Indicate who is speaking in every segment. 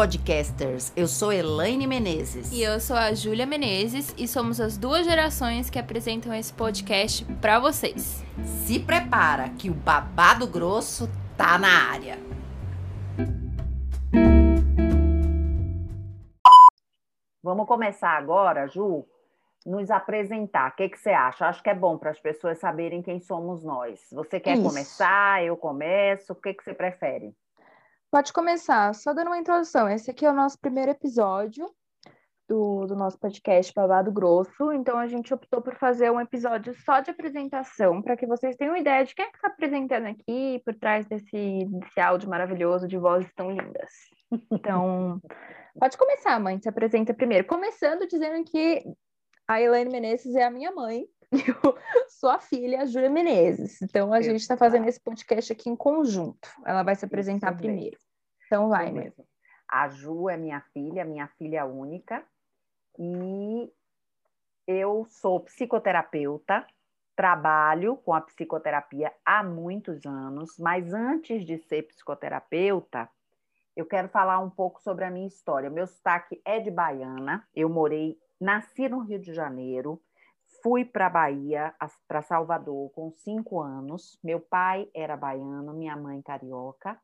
Speaker 1: podcasters! Eu sou Elaine Menezes.
Speaker 2: E eu sou a Júlia Menezes e somos as duas gerações que apresentam esse podcast para vocês.
Speaker 1: Se prepara que o babado grosso tá na área. Vamos começar agora, Ju, nos apresentar. O que, que você acha? Acho que é bom para as pessoas saberem quem somos nós. Você quer Isso. começar? Eu começo? O que, que você prefere?
Speaker 3: Pode começar, só dando uma introdução. Esse aqui é o nosso primeiro episódio do, do nosso podcast Babado Grosso. Então, a gente optou por fazer um episódio só de apresentação, para que vocês tenham ideia de quem é que está apresentando aqui por trás desse, desse áudio maravilhoso de vozes tão lindas. Então, pode começar, mãe. Se apresenta primeiro. Começando dizendo que a Elaine Menezes é a minha mãe. Eu sou a filha, a Júlia Menezes. Então, a gente está fazendo esse podcast aqui em conjunto. Ela vai se apresentar primeiro. Então, vai, mesmo.
Speaker 1: A Ju é minha filha, minha filha única. E eu sou psicoterapeuta, trabalho com a psicoterapia há muitos anos, mas antes de ser psicoterapeuta, eu quero falar um pouco sobre a minha história. Meu sotaque é de baiana, eu morei, nasci no Rio de Janeiro, fui para a Bahia, para Salvador, com cinco anos. Meu pai era baiano, minha mãe carioca.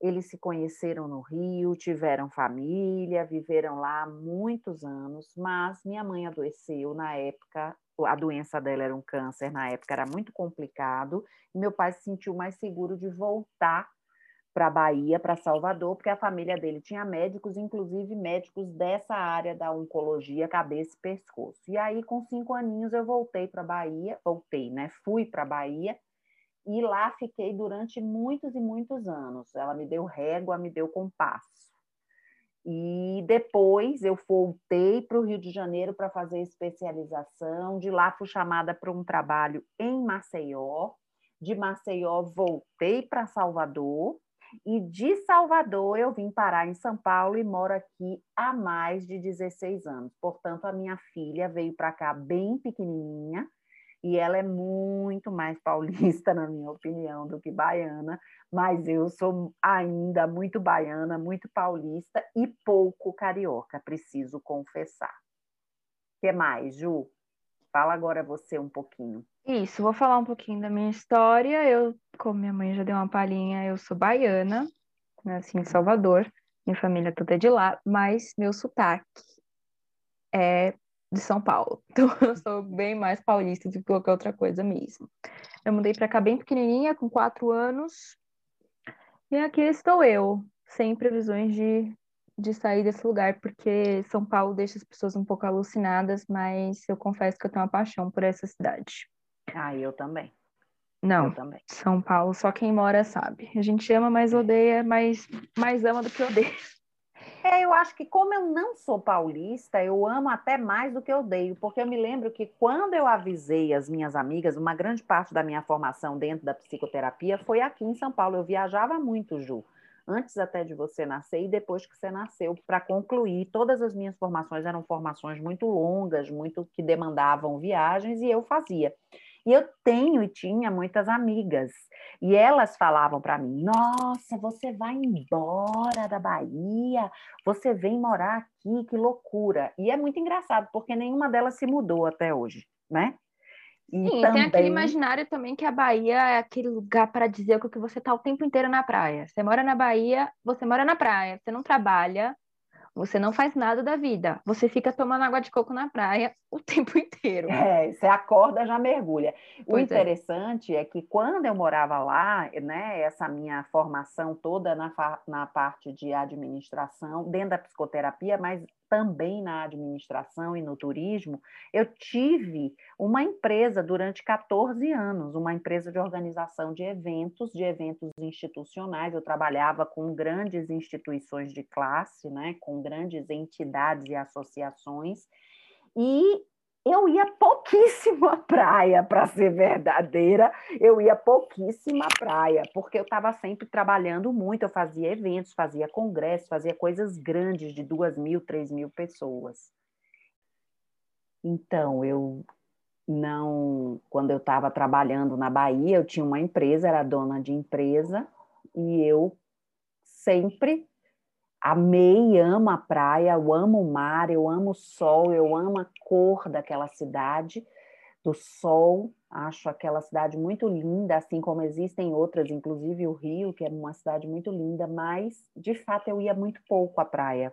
Speaker 1: Eles se conheceram no Rio, tiveram família, viveram lá muitos anos, mas minha mãe adoeceu na época, a doença dela era um câncer, na época era muito complicado, meu pai se sentiu mais seguro de voltar para Bahia, para Salvador, porque a família dele tinha médicos, inclusive médicos dessa área da oncologia, cabeça e pescoço. E aí, com cinco aninhos, eu voltei para Bahia, voltei, né? Fui para Bahia e lá fiquei durante muitos e muitos anos. Ela me deu régua, me deu compasso. E depois eu voltei para o Rio de Janeiro para fazer especialização. De lá fui chamada para um trabalho em Maceió. De Maceió voltei para Salvador e de Salvador eu vim parar em São Paulo e moro aqui há mais de 16 anos. Portanto, a minha filha veio para cá bem pequenininha e ela é muito mais paulista, na minha opinião, do que baiana, mas eu sou ainda muito baiana, muito paulista e pouco carioca, preciso confessar. O que mais, Ju? Fala agora você um pouquinho.
Speaker 3: Isso, vou falar um pouquinho da minha história. Eu, como minha mãe já deu uma palhinha, eu sou baiana, nasci em Salvador, minha família toda é de lá, mas meu sotaque é de São Paulo. Então eu sou bem mais paulista do que qualquer outra coisa mesmo. Eu mudei para cá bem pequenininha, com quatro anos, e aqui estou eu, sem previsões de, de sair desse lugar, porque São Paulo deixa as pessoas um pouco alucinadas, mas eu confesso que eu tenho uma paixão por essa cidade.
Speaker 1: Ah, eu também.
Speaker 3: Não, também. São Paulo, só quem mora sabe. A gente ama, mas odeia, mas mais ama do que odeia.
Speaker 1: É, eu acho que como eu não sou paulista, eu amo até mais do que odeio, porque eu me lembro que quando eu avisei as minhas amigas, uma grande parte da minha formação dentro da psicoterapia foi aqui em São Paulo. Eu viajava muito, Ju, antes até de você nascer e depois que você nasceu, para concluir. Todas as minhas formações eram formações muito longas, muito que demandavam viagens e eu fazia. E eu tenho e tinha muitas amigas. E elas falavam para mim: Nossa, você vai embora da Bahia, você vem morar aqui, que loucura. E é muito engraçado, porque nenhuma delas se mudou até hoje, né?
Speaker 3: E Sim, também... tem aquele imaginário também que a Bahia é aquele lugar para dizer que você está o tempo inteiro na praia. Você mora na Bahia, você mora na praia, você não trabalha, você não faz nada da vida. Você fica tomando água de coco na praia o tempo inteiro.
Speaker 1: É, você acorda, já mergulha. Pois o é. interessante é. é. que quando eu morava lá, né, essa minha formação toda na, na parte de administração, dentro da psicoterapia, mas também na administração e no turismo, eu tive uma empresa durante 14 anos, uma empresa de organização de eventos, de eventos institucionais. Eu trabalhava com grandes instituições de classe, né, com grandes entidades e associações, e eu ia pouquíssimo à praia, para ser verdadeira, eu ia pouquíssimo à praia, porque eu estava sempre trabalhando muito, eu fazia eventos, fazia congressos, fazia coisas grandes de duas mil, três mil pessoas. Então, eu não, quando eu estava trabalhando na Bahia, eu tinha uma empresa, era dona de empresa, e eu sempre amei, amo a praia, eu amo o mar, eu amo o sol, eu amo a cor daquela cidade, do sol. Acho aquela cidade muito linda, assim como existem outras, inclusive o Rio, que é uma cidade muito linda, mas de fato eu ia muito pouco à praia.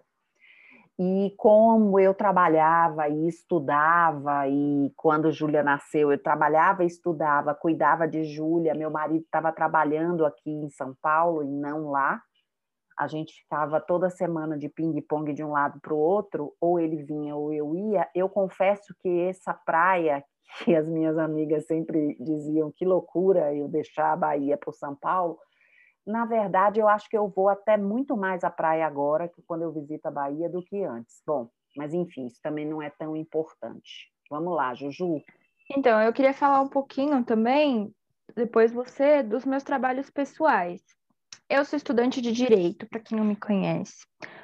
Speaker 1: E como eu trabalhava e estudava, e quando Júlia nasceu, eu trabalhava e estudava, cuidava de Júlia, meu marido estava trabalhando aqui em São Paulo e não lá. A gente ficava toda semana de ping-pong de um lado para o outro, ou ele vinha ou eu ia. Eu confesso que essa praia, que as minhas amigas sempre diziam que loucura eu deixar a Bahia para o São Paulo, na verdade, eu acho que eu vou até muito mais à praia agora que quando eu visito a Bahia do que antes. Bom, mas enfim, isso também não é tão importante. Vamos lá, Juju.
Speaker 3: Então, eu queria falar um pouquinho também, depois você, dos meus trabalhos pessoais. Eu sou estudante de Direito, para quem não me conhece.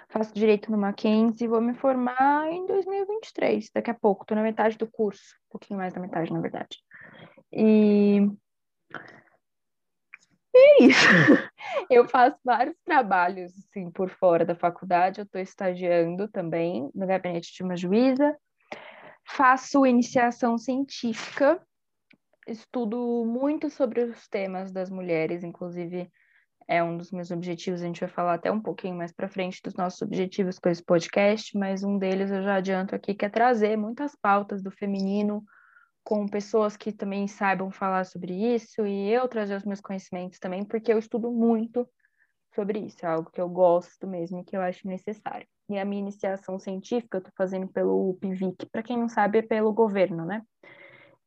Speaker 3: Faço Direito no Mackenzie e vou me formar em 2023, daqui a pouco. Estou na metade do curso, um pouquinho mais da metade, na verdade. E é isso. Eu faço vários trabalhos assim por fora da faculdade. Eu estou estagiando também no gabinete de uma juíza. Faço iniciação científica. Estudo muito sobre os temas das mulheres, inclusive é um dos meus objetivos. A gente vai falar até um pouquinho mais para frente dos nossos objetivos com esse podcast, mas um deles eu já adianto aqui que é trazer muitas pautas do feminino com pessoas que também saibam falar sobre isso e eu trazer os meus conhecimentos também, porque eu estudo muito sobre isso, é algo que eu gosto mesmo e que eu acho necessário. E a minha iniciação científica eu estou fazendo pelo PIVIC, para quem não sabe, é pelo governo, né?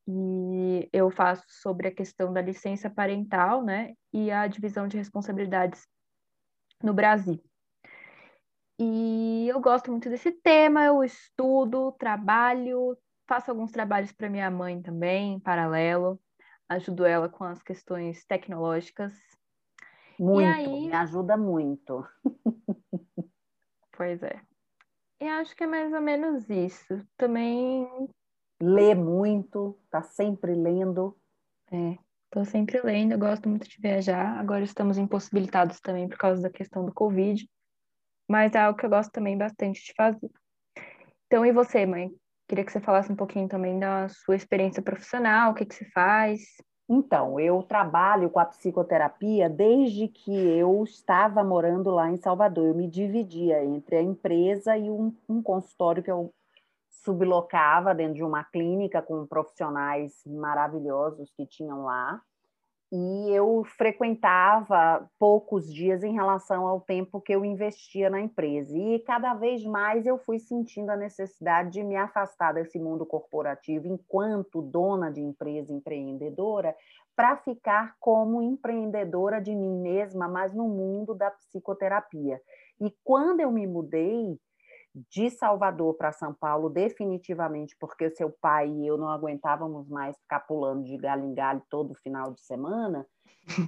Speaker 3: E eu faço sobre a questão da licença parental, né? E a divisão de responsabilidades no Brasil. E eu gosto muito desse tema, eu estudo, trabalho, faço alguns trabalhos para minha mãe também, em paralelo, ajudo ela com as questões tecnológicas.
Speaker 1: Muito, aí... me ajuda muito.
Speaker 3: pois é. E acho que é mais ou menos isso. Também.
Speaker 1: Lê muito, tá sempre lendo.
Speaker 3: É, tô sempre lendo, eu gosto muito de viajar. Agora estamos impossibilitados também por causa da questão do Covid, mas é algo que eu gosto também bastante de fazer. Então, e você, mãe? Queria que você falasse um pouquinho também da sua experiência profissional, o que, que você faz.
Speaker 1: Então, eu trabalho com a psicoterapia desde que eu estava morando lá em Salvador. Eu me dividia entre a empresa e um, um consultório que eu sublocava dentro de uma clínica com profissionais maravilhosos que tinham lá e eu frequentava poucos dias em relação ao tempo que eu investia na empresa. E cada vez mais eu fui sentindo a necessidade de me afastar desse mundo corporativo enquanto dona de empresa empreendedora, para ficar como empreendedora de mim mesma, mas no mundo da psicoterapia. E quando eu me mudei, de Salvador para São Paulo, definitivamente, porque seu pai e eu não aguentávamos mais ficar pulando de galho em galho todo final de semana,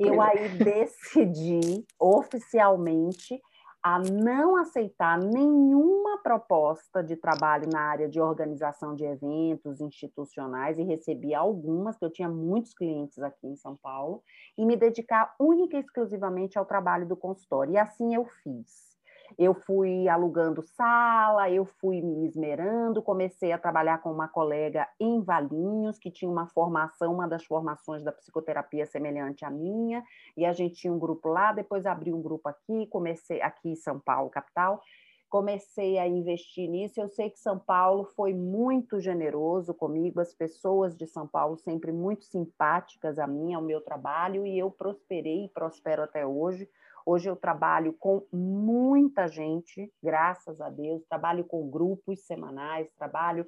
Speaker 1: eu aí decidi oficialmente a não aceitar nenhuma proposta de trabalho na área de organização de eventos institucionais e recebi algumas, que eu tinha muitos clientes aqui em São Paulo, e me dedicar única e exclusivamente ao trabalho do consultório. E assim eu fiz. Eu fui alugando sala, eu fui me esmerando, comecei a trabalhar com uma colega em Valinhos, que tinha uma formação, uma das formações da psicoterapia semelhante à minha, e a gente tinha um grupo lá, depois abri um grupo aqui, comecei aqui em São Paulo, capital, comecei a investir nisso. Eu sei que São Paulo foi muito generoso comigo, as pessoas de São Paulo sempre muito simpáticas a mim, ao meu trabalho, e eu prosperei e prospero até hoje. Hoje eu trabalho com muita gente, graças a Deus, trabalho com grupos semanais, trabalho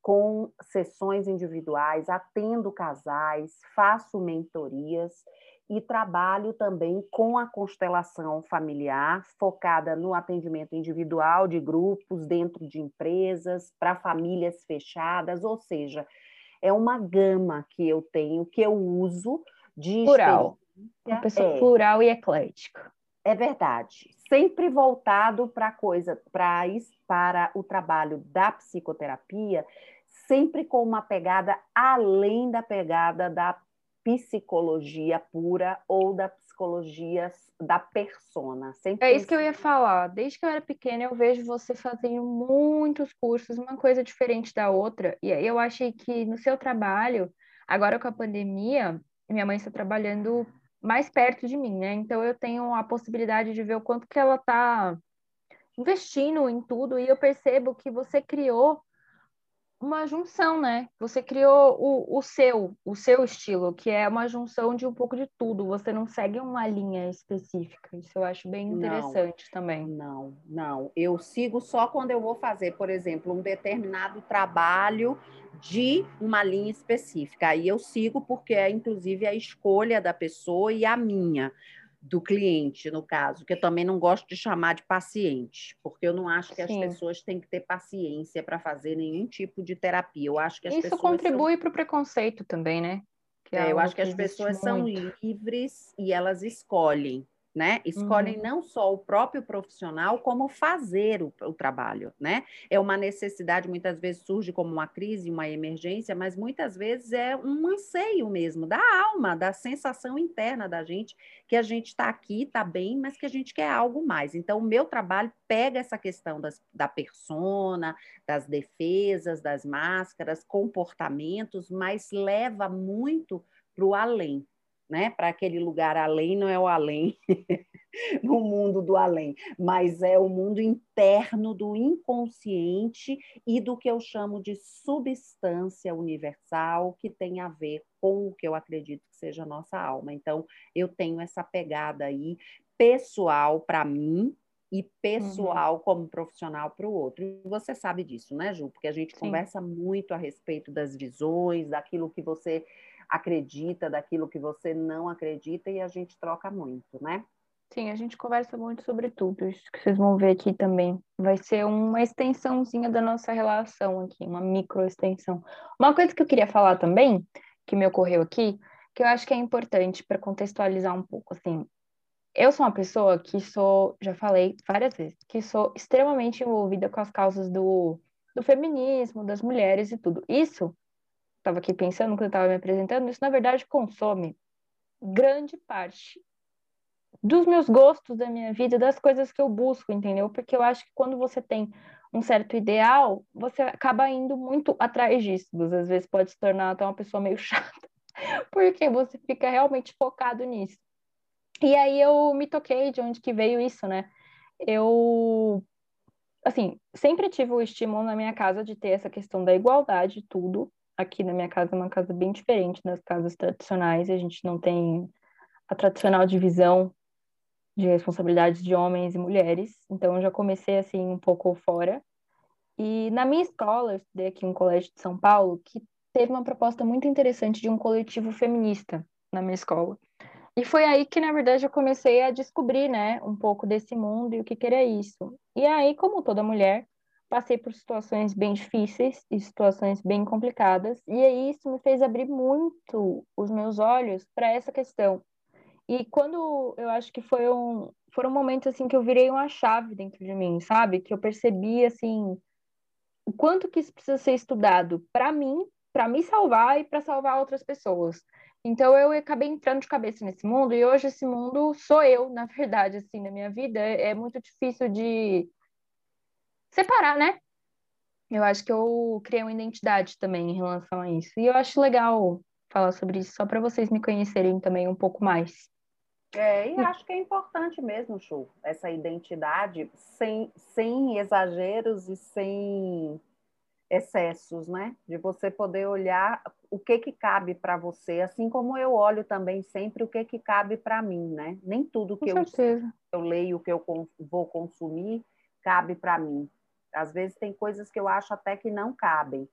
Speaker 1: com sessões individuais, atendo casais, faço mentorias e trabalho também com a constelação familiar, focada no atendimento individual de grupos dentro de empresas, para famílias fechadas, ou seja, é uma gama que eu tenho, que eu uso de
Speaker 3: plural. Uma pessoa é, plural e eclética.
Speaker 1: É verdade. Sempre voltado para coisa, para para o trabalho da psicoterapia, sempre com uma pegada além da pegada da psicologia pura ou da psicologia da persona.
Speaker 3: Sempre é isso que eu ia falar. Desde que eu era pequena, eu vejo você fazendo muitos cursos, uma coisa diferente da outra. E eu achei que no seu trabalho, agora com a pandemia, minha mãe está trabalhando mais perto de mim, né? Então eu tenho a possibilidade de ver o quanto que ela está investindo em tudo e eu percebo que você criou uma junção, né? Você criou o, o seu, o seu estilo, que é uma junção de um pouco de tudo. Você não segue uma linha específica. Isso eu acho bem interessante
Speaker 1: não,
Speaker 3: também.
Speaker 1: Não, não. Eu sigo só quando eu vou fazer, por exemplo, um determinado trabalho de uma linha específica. Aí eu sigo porque é inclusive a escolha da pessoa e a minha do cliente, no caso, que eu também não gosto de chamar de paciente, porque eu não acho que Sim. as pessoas têm que ter paciência para fazer nenhum tipo de terapia. Eu acho que as
Speaker 3: Isso
Speaker 1: pessoas
Speaker 3: contribui são... para o preconceito também, né?
Speaker 1: É, é eu acho que, que as pessoas muito. são livres e elas escolhem né? Escolhem uhum. não só o próprio profissional, como fazer o, o, trabalho, né? É uma necessidade, muitas vezes surge como uma crise, uma emergência, mas muitas vezes é um anseio mesmo da alma, da sensação interna da gente, que a gente está aqui, está bem, mas que a gente quer algo mais. Então, o meu trabalho pega essa questão das, da persona, das defesas, das máscaras, comportamentos, mas leva muito para o além, né? Para aquele lugar além, não é o além, no mundo do além, mas é o mundo interno do inconsciente e do que eu chamo de substância universal, que tem a ver com o que eu acredito que seja a nossa alma. Então, eu tenho essa pegada aí pessoal para mim, e pessoal uhum. como profissional para o outro. E você sabe disso, né, Ju? Porque a gente Sim. conversa muito a respeito das visões, daquilo que você acredita, daquilo que você não acredita, e a gente troca muito, né?
Speaker 3: Sim, a gente conversa muito sobre tudo, isso que vocês vão ver aqui também. Vai ser uma extensãozinha da nossa relação aqui, uma micro extensão. Uma coisa que eu queria falar também, que me ocorreu aqui, que eu acho que é importante para contextualizar um pouco, assim, eu sou uma pessoa que sou, já falei várias vezes, que sou extremamente envolvida com as causas do, do feminismo, das mulheres e tudo. Isso estava aqui pensando quando estava me apresentando, isso na verdade consome grande parte dos meus gostos da minha vida, das coisas que eu busco, entendeu? Porque eu acho que quando você tem um certo ideal, você acaba indo muito atrás disso. Às vezes pode se tornar até uma pessoa meio chata, porque você fica realmente focado nisso. E aí eu me toquei de onde que veio isso, né? Eu assim, sempre tive o estímulo na minha casa de ter essa questão da igualdade tudo, aqui na minha casa é uma casa bem diferente das casas tradicionais. A gente não tem a tradicional divisão de responsabilidades de homens e mulheres. Então, eu já comecei assim um pouco fora. E na minha escola, eu estudei aqui um colégio de São Paulo que teve uma proposta muito interessante de um coletivo feminista na minha escola. E foi aí que, na verdade, eu comecei a descobrir, né, um pouco desse mundo e o que, que era isso. E aí, como toda mulher, passei por situações bem difíceis e situações bem complicadas, e aí isso me fez abrir muito os meus olhos para essa questão. E quando eu acho que foi um, foram momentos assim que eu virei uma chave dentro de mim, sabe? Que eu percebi assim o quanto que isso precisa ser estudado para mim, para me salvar e para salvar outras pessoas. Então eu acabei entrando de cabeça nesse mundo e hoje esse mundo sou eu, na verdade, assim, na minha vida. É, é muito difícil de separar, né? Eu acho que eu criei uma identidade também em relação a isso. E eu acho legal falar sobre isso, só para vocês me conhecerem também um pouco mais.
Speaker 1: É, e acho que é importante mesmo, Chu, essa identidade sem, sem exageros e sem excessos, né? De você poder olhar o que que cabe para você, assim como eu olho também sempre o que que cabe para mim, né? Nem tudo que eu, eu leio, que eu vou consumir, cabe para mim. Às vezes tem coisas que eu acho até que não cabem.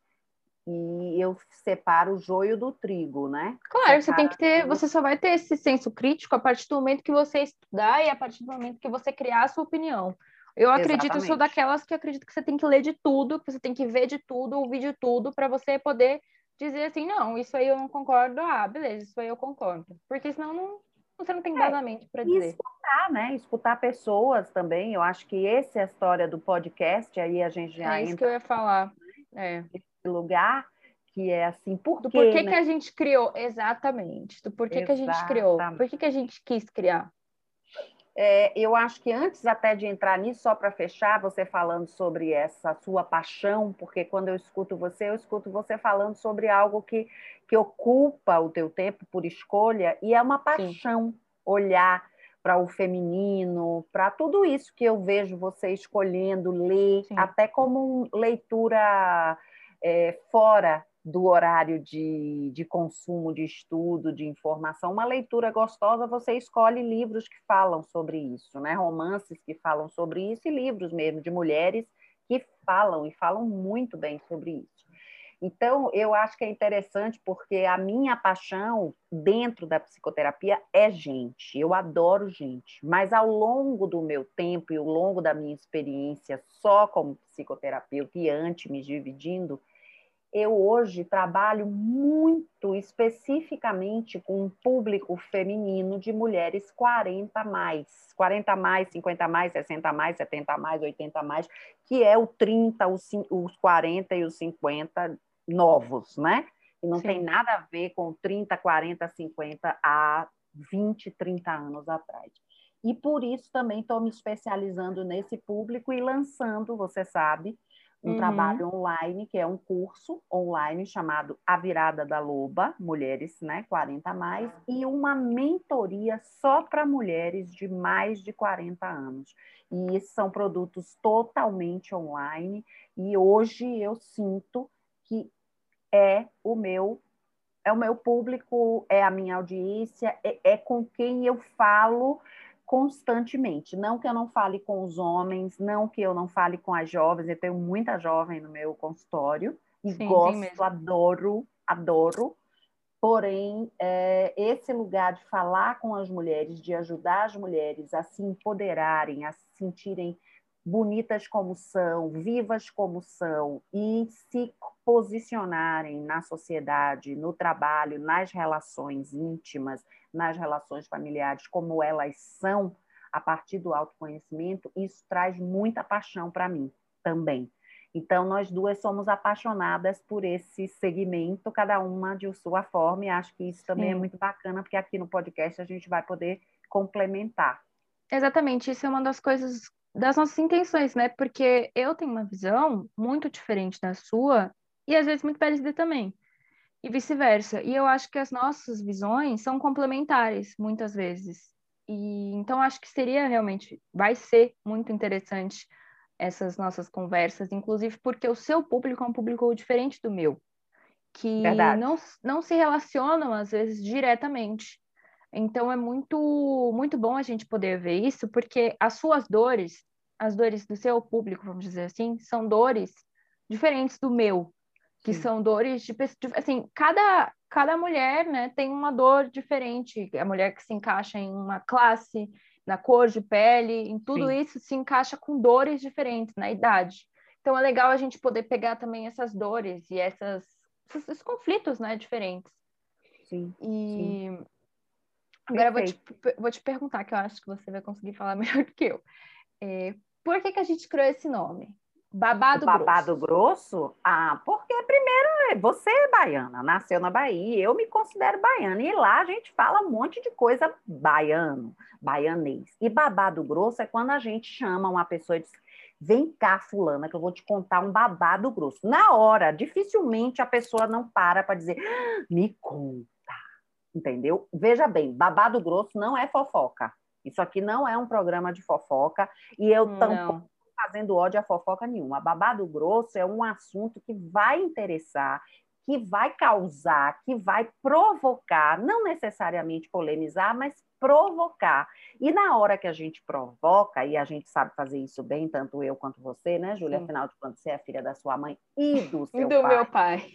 Speaker 1: E eu separo o joio do trigo, né?
Speaker 3: Claro, você tem que ter, você só vai ter esse senso crítico a partir do momento que você estudar e a partir do momento que você criar a sua opinião. Eu acredito, Exatamente. eu sou daquelas que acredito que você tem que ler de tudo, que você tem que ver de tudo, ouvir de tudo, para você poder dizer assim, não, isso aí eu não concordo, ah, beleza, isso aí eu concordo. Porque senão não, você não tem embasamento é, para dizer.
Speaker 1: E escutar, né? Escutar pessoas também. Eu acho que essa é a história do podcast, aí a gente já
Speaker 3: É isso que eu ia falar. É.
Speaker 1: Esse lugar que é assim, por
Speaker 3: do
Speaker 1: quê,
Speaker 3: porquê
Speaker 1: né?
Speaker 3: que a gente criou, exatamente, do porquê que a gente criou, por que, que a gente quis criar.
Speaker 1: É, eu acho que antes até de entrar nisso, só para fechar, você falando sobre essa sua paixão, porque quando eu escuto você, eu escuto você falando sobre algo que, que ocupa o teu tempo por escolha, e é uma paixão Sim. olhar para o feminino, para tudo isso que eu vejo você escolhendo ler, Sim. até como leitura é, fora do horário de, de consumo, de estudo, de informação, uma leitura gostosa, você escolhe livros que falam sobre isso, né? romances que falam sobre isso e livros mesmo de mulheres que falam e falam muito bem sobre isso. Então, eu acho que é interessante porque a minha paixão dentro da psicoterapia é gente. Eu adoro gente, mas ao longo do meu tempo e ao longo da minha experiência só como psicoterapeuta e antes me dividindo, eu hoje trabalho muito especificamente com um público feminino de mulheres 40 mais, 40 mais, 50 mais, 60 mais, 70 mais, 80 mais, que é o 30, os 40 e os 50 novos, né? E não Sim. tem nada a ver com 30, 40, 50 há 20, 30 anos atrás. E por isso também estou me especializando nesse público e lançando, você sabe, um uhum. trabalho online, que é um curso online chamado A Virada da Loba, mulheres, né, 40 a mais, e uma mentoria só para mulheres de mais de 40 anos. E são produtos totalmente online, e hoje eu sinto que é o meu é o meu público, é a minha audiência, é, é com quem eu falo constantemente. Não que eu não fale com os homens, não que eu não fale com as jovens, eu tenho muita jovem no meu consultório e Sim, gosto, adoro, adoro. Porém, é, esse lugar de falar com as mulheres, de ajudar as mulheres a se empoderarem, a se sentirem bonitas como são, vivas como são e se posicionarem na sociedade, no trabalho, nas relações íntimas, nas relações familiares como elas são a partir do autoconhecimento, isso traz muita paixão para mim também. Então, nós duas somos apaixonadas por esse segmento, cada uma de sua forma, e acho que isso também é Sim. é muito bacana, porque aqui no podcast a gente vai poder complementar.
Speaker 3: Exatamente, isso é uma das coisas das nossas intenções, né? Porque eu tenho uma visão muito diferente da sua e às vezes muito parecida também e vice-versa. E eu acho que as nossas visões são complementares muitas vezes. E então acho que seria realmente, vai ser muito interessante essas nossas conversas, inclusive porque o seu público é um público diferente do meu, que não, não se relacionam às vezes diretamente. Então é muito muito bom a gente poder ver isso, porque as suas dores, as dores do seu público, vamos dizer assim, são dores diferentes do meu que Sim. são dores de, assim, cada cada mulher, né, tem uma dor diferente. A mulher que se encaixa em uma classe, na cor de pele, em tudo Sim. isso se encaixa com dores diferentes na idade. Então é legal a gente poder pegar também essas dores e essas esses conflitos, né, diferentes.
Speaker 1: Sim.
Speaker 3: E Sim. Agora eu vou te, vou te perguntar, que eu acho que você vai conseguir falar melhor do que eu. É, por que, que a gente criou esse nome? Babado,
Speaker 1: babado grosso. grosso? Ah, porque primeiro você é baiana, nasceu na Bahia, eu me considero baiana. E lá a gente fala um monte de coisa baiano, baianês. E babado grosso é quando a gente chama uma pessoa e diz: vem cá, fulana, que eu vou te contar um babado grosso. Na hora, dificilmente a pessoa não para para dizer, ah, me conta. Entendeu? Veja bem, babado grosso não é fofoca. Isso aqui não é um programa de fofoca e eu tampouco fazendo ódio a fofoca nenhuma. Babado grosso é um assunto que vai interessar, que vai causar, que vai provocar, não necessariamente polemizar, mas provocar. E na hora que a gente provoca, e a gente sabe fazer isso bem, tanto eu quanto você, né, Júlia? Afinal de contas, você é filha da sua mãe e do seu
Speaker 3: do
Speaker 1: pai.
Speaker 3: meu pai.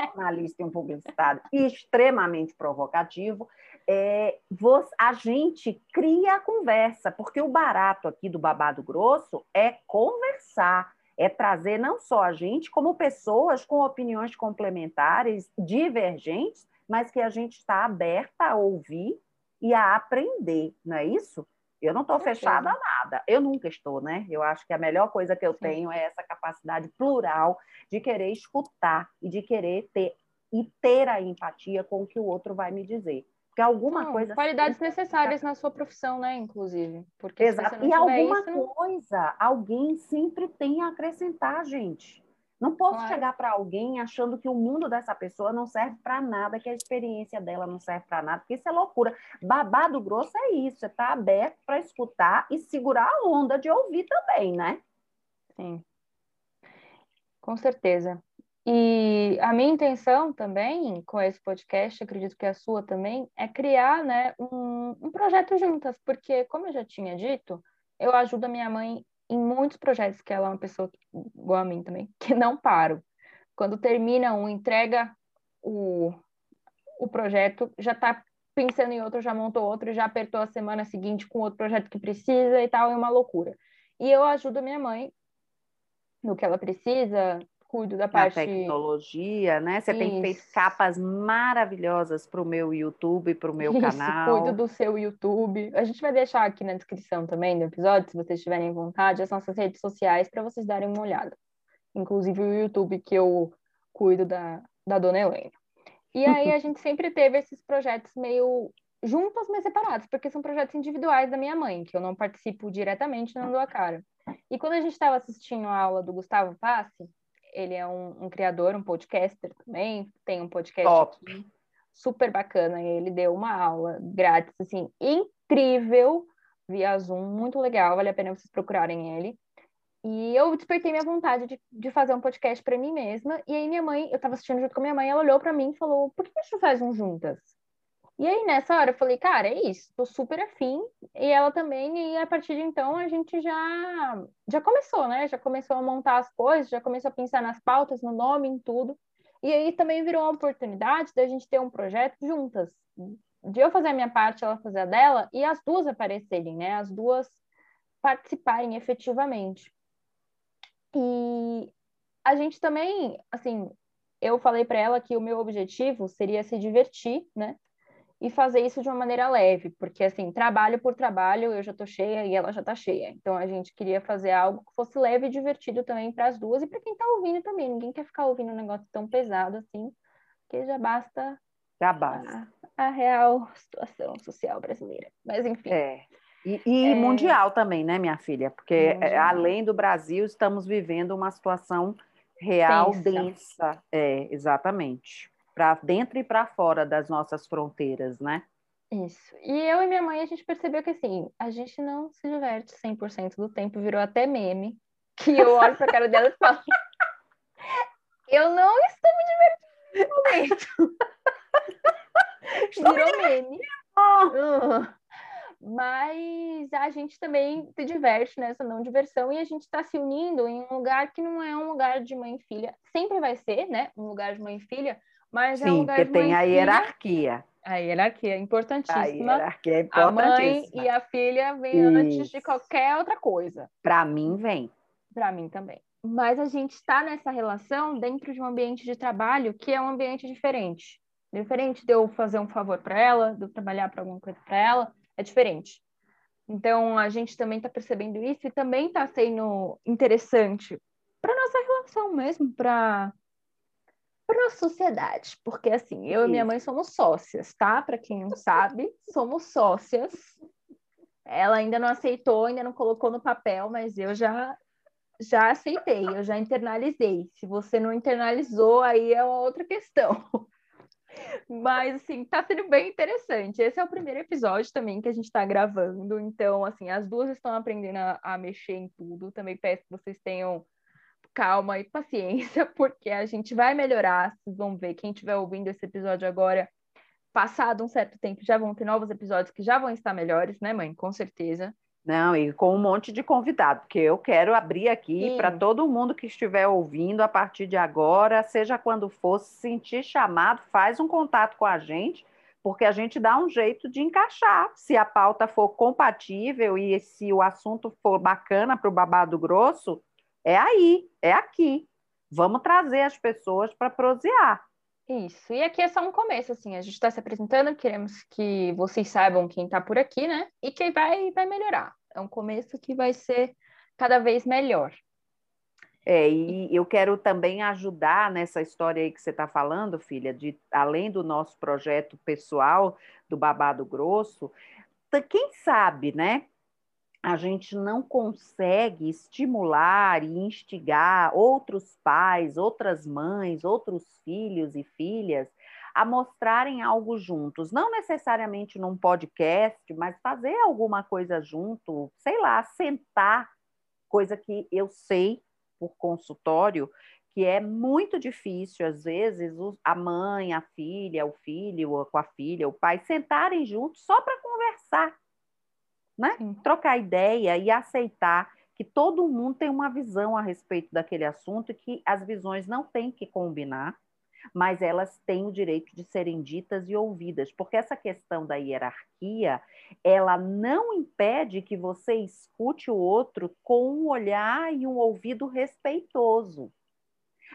Speaker 1: Jornalista e um publicitário extremamente provocativo. É, você, a gente cria a conversa, porque o barato aqui do babado grosso é conversar é trazer não só a gente, como pessoas com opiniões complementares, divergentes, mas que a gente está aberta a ouvir e a aprender, não é isso? Eu não estou fechada a nada. Eu nunca estou, né? Eu acho que a melhor coisa que eu Sim. tenho é essa capacidade plural de querer escutar e de querer ter e ter a empatia com o que o outro vai me dizer. Porque alguma não, coisa.
Speaker 3: Qualidades necessárias na sua profissão, né? Inclusive. Porque
Speaker 1: Exato. e alguma isso, coisa, alguém sempre tem a acrescentar, gente. Não posso claro. chegar para alguém achando que o mundo dessa pessoa não serve para nada, que a experiência dela não serve para nada, porque isso é loucura. Babado grosso é isso, é estar tá aberto para escutar e segurar a onda de ouvir também, né?
Speaker 3: Sim. Com certeza. E a minha intenção também com esse podcast, acredito que a sua também, é criar né, um, um projeto juntas, porque, como eu já tinha dito, eu ajudo a minha mãe em muitos projetos, que ela é uma pessoa igual a mim também, que não paro. Quando termina um, entrega o, o projeto, já está pensando em outro, já montou outro, já apertou a semana seguinte com outro projeto que precisa e tal, é uma loucura. E eu ajudo minha mãe no que ela precisa, cuido da parte.
Speaker 1: Da tecnologia, né? Você Isso. tem feito capas maravilhosas para o meu YouTube, para o meu Isso, canal.
Speaker 3: Cuido do seu YouTube. A gente vai deixar aqui na descrição também do episódio, se vocês tiverem vontade, as nossas redes sociais para vocês darem uma olhada. Inclusive o YouTube que eu cuido da, da dona Helena. E aí a gente sempre teve esses projetos meio juntos, mas separados, porque são projetos individuais da minha mãe, que eu não participo diretamente, não dou a cara. E quando a gente estava assistindo a aula do Gustavo Passe, ele é um, um, criador, um podcaster também, tem um podcast Top. aqui, super bacana. Ele deu uma aula grátis, assim, incrível, via Zoom, muito legal, vale a pena vocês procurarem ele. E eu despertei minha vontade de, de fazer um podcast para mim mesma. E aí minha mãe, eu estava assistindo junto com a minha mãe, ela olhou para mim e falou: "Por que a gente não faz um juntas?" E aí, nessa hora, eu falei, cara, é isso, tô super afim. E ela também, e a partir de então a gente já, já começou, né? Já começou a montar as coisas, já começou a pensar nas pautas, no nome, em tudo. E aí também virou uma oportunidade da gente ter um projeto juntas. De eu fazer a minha parte, ela fazer a dela, e as duas aparecerem, né? As duas participarem efetivamente. E a gente também, assim, eu falei para ela que o meu objetivo seria se divertir, né? E fazer isso de uma maneira leve, porque assim, trabalho por trabalho, eu já tô cheia e ela já tá cheia. Então a gente queria fazer algo que fosse leve e divertido também para as duas e para quem tá ouvindo também. Ninguém quer ficar ouvindo um negócio tão pesado assim, porque já basta
Speaker 1: já basta
Speaker 3: a, a real situação social brasileira. Mas enfim.
Speaker 1: É. E, e é... mundial também, né, minha filha? Porque é, mundial. além do Brasil, estamos vivendo uma situação real densa. densa. É, exatamente para dentro e para fora das nossas fronteiras, né?
Speaker 3: Isso. E eu e minha mãe, a gente percebeu que, assim, a gente não se diverte 100% do tempo, virou até meme, que eu olho para a cara dela e falo, eu não estou me divertindo no momento. virou meme. Uh. Mas a gente também se diverte nessa não diversão e a gente está se unindo em um lugar que não é um lugar de mãe e filha. Sempre vai ser, né? Um lugar de mãe e filha, mas
Speaker 1: Sim,
Speaker 3: é um lugar
Speaker 1: porque tem a hierarquia.
Speaker 3: A hierarquia é importantíssima. A
Speaker 1: hierarquia é importantíssima. A mãe
Speaker 3: e a filha vêm antes de qualquer outra coisa.
Speaker 1: Para mim, vem.
Speaker 3: Para mim também. Mas a gente está nessa relação dentro de um ambiente de trabalho que é um ambiente diferente. Diferente de eu fazer um favor para ela, de eu trabalhar para alguma coisa para ela, é diferente. Então, a gente também está percebendo isso e também está sendo interessante para nossa relação mesmo, para para a sociedade, porque assim, eu e minha mãe somos sócias, tá? Para quem não sabe, somos sócias. Ela ainda não aceitou, ainda não colocou no papel, mas eu já já aceitei, eu já internalizei. Se você não internalizou, aí é uma outra questão. Mas, assim, tá sendo bem interessante. Esse é o primeiro episódio também que a gente está gravando. Então, assim, as duas estão aprendendo a, a mexer em tudo. Também peço que vocês tenham calma e paciência, porque a gente vai melhorar. Vocês vão ver, quem estiver ouvindo esse episódio agora, passado um certo tempo, já vão ter novos episódios que já vão estar melhores, né, mãe? Com certeza.
Speaker 1: Não, e com um monte de convidado, porque eu quero abrir aqui para todo mundo que estiver ouvindo a partir de agora, seja quando for, se sentir chamado, faz um contato com a gente, porque a gente dá um jeito de encaixar. Se a pauta for compatível e se o assunto for bacana para o babado grosso, é aí, é aqui. Vamos trazer as pessoas para prosear.
Speaker 3: Isso. E aqui é só um começo, assim. A gente está se apresentando, queremos que vocês saibam quem está por aqui, né? E que vai, vai melhorar. É um começo que vai ser cada vez melhor.
Speaker 1: É, e eu quero também ajudar nessa história aí que você está falando, filha, de além do nosso projeto pessoal do Babado Grosso, quem sabe, né? A gente não consegue estimular e instigar outros pais, outras mães, outros filhos e filhas a mostrarem algo juntos, não necessariamente num podcast, mas fazer alguma coisa junto, sei lá, sentar, coisa que eu sei por consultório, que é muito difícil, às vezes, a mãe, a filha, o filho com a filha, o pai, sentarem juntos só para conversar, né? Trocar ideia e aceitar que todo mundo tem uma visão a respeito daquele assunto e que as visões não têm que combinar, mas elas têm o direito de serem ditas e ouvidas, porque essa questão da hierarquia, ela não impede que você escute o outro com um olhar e um ouvido respeitoso.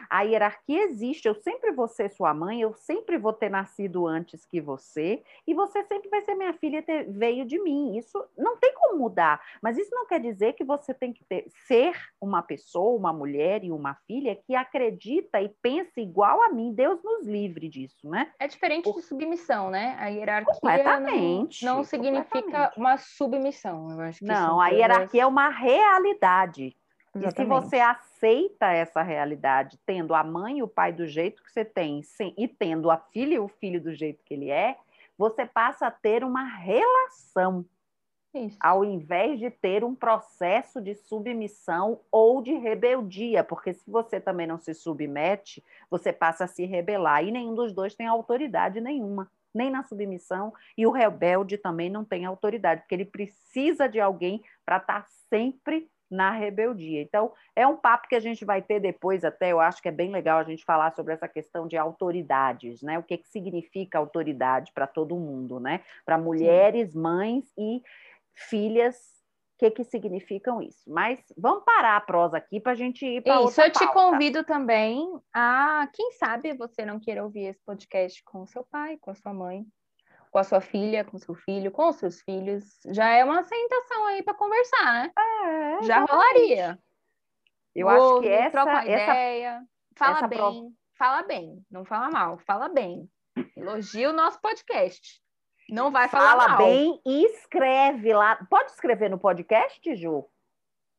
Speaker 1: A hierarquia existe. Eu sempre vou ser sua mãe, eu sempre vou ter nascido antes que você, e você sempre vai ser minha filha, ter, veio de mim. Isso não tem como mudar. Mas isso não quer dizer que você tem que ter, ser uma pessoa, uma mulher e uma filha que acredita e pensa igual a mim. Deus nos livre disso, né?
Speaker 3: É diferente Por... de submissão, né? A hierarquia não, não significa uma submissão. Eu acho que
Speaker 1: não, a hierarquia é uma realidade. Exatamente. E se você aceita essa realidade, tendo a mãe e o pai do jeito que você tem, sem, e tendo a filha e o filho do jeito que ele é, você passa a ter uma relação. Isso. Ao invés de ter um processo de submissão ou de rebeldia, porque se você também não se submete, você passa a se rebelar, e nenhum dos dois tem autoridade nenhuma, nem na submissão, e o rebelde também não tem autoridade, porque ele precisa de alguém para estar tá sempre na rebeldia. Então, é um papo que a gente vai ter depois, até eu acho que é bem legal a gente falar sobre essa questão de autoridades, né? O que, que significa autoridade para todo mundo, né? Para mulheres, Sim. mães e filhas, o que, que significam isso? Mas vamos parar a prosa aqui para a gente ir para
Speaker 3: Isso, eu te convido também a, quem sabe você não queira ouvir esse podcast com seu pai, com a sua mãe, com a sua filha, com seu filho, com os seus filhos, já é uma sentação aí para conversar, né? É, já rolaria.
Speaker 1: Eu acho que essa,
Speaker 3: troca
Speaker 1: uma
Speaker 3: ideia, fala essa bem, pro... fala bem, não fala mal, fala bem. Elogia o nosso podcast. Não vai falar
Speaker 1: fala
Speaker 3: mal.
Speaker 1: Fala bem e escreve lá. Pode escrever no podcast, Ju?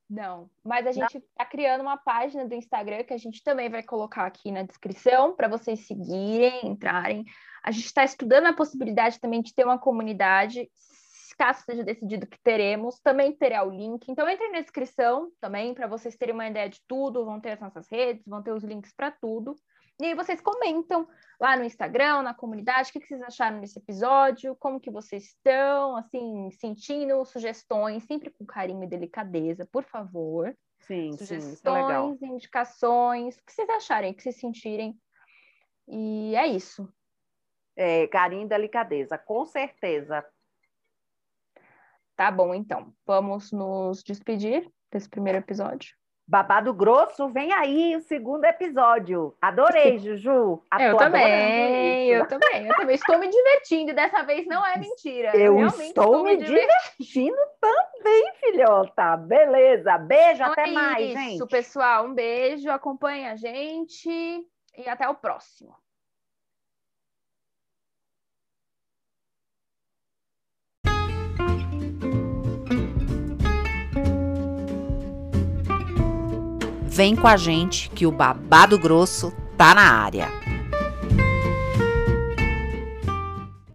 Speaker 3: Não, mas a gente está criando uma página do Instagram que a gente também vai colocar aqui na descrição para vocês seguirem, entrarem. A gente está estudando a possibilidade também de ter uma comunidade, caso seja decidido que teremos, também terá o link. Então entre na descrição também para vocês terem uma ideia de tudo, vão ter as nossas redes, vão ter os links para tudo. E aí vocês comentam lá no Instagram, na comunidade, o que, vocês acharam desse episódio, como que vocês estão, assim, sentindo sugestões, sempre com carinho e delicadeza, por favor.
Speaker 1: Sim,
Speaker 3: sugestões,
Speaker 1: sim, é legal.
Speaker 3: indicações, o que vocês acharem, o que vocês sentirem. E é isso.
Speaker 1: É, carinho e delicadeza, com certeza.
Speaker 3: Tá bom, então. Vamos nos despedir desse primeiro episódio.
Speaker 1: Babado Grosso, vem aí o segundo episódio. Adorei, Juju.
Speaker 3: eu também, eu também, eu também. Estou me divertindo, dessa vez não é mentira.
Speaker 1: Eu, estou, estou, me divertindo. divertindo também, filhota. Beleza, beijo, então até é mais, isso, gente.
Speaker 3: Isso, pessoal, um beijo, acompanha a gente e até o próximo.
Speaker 1: Vem com a gente que o babado grosso tá na área.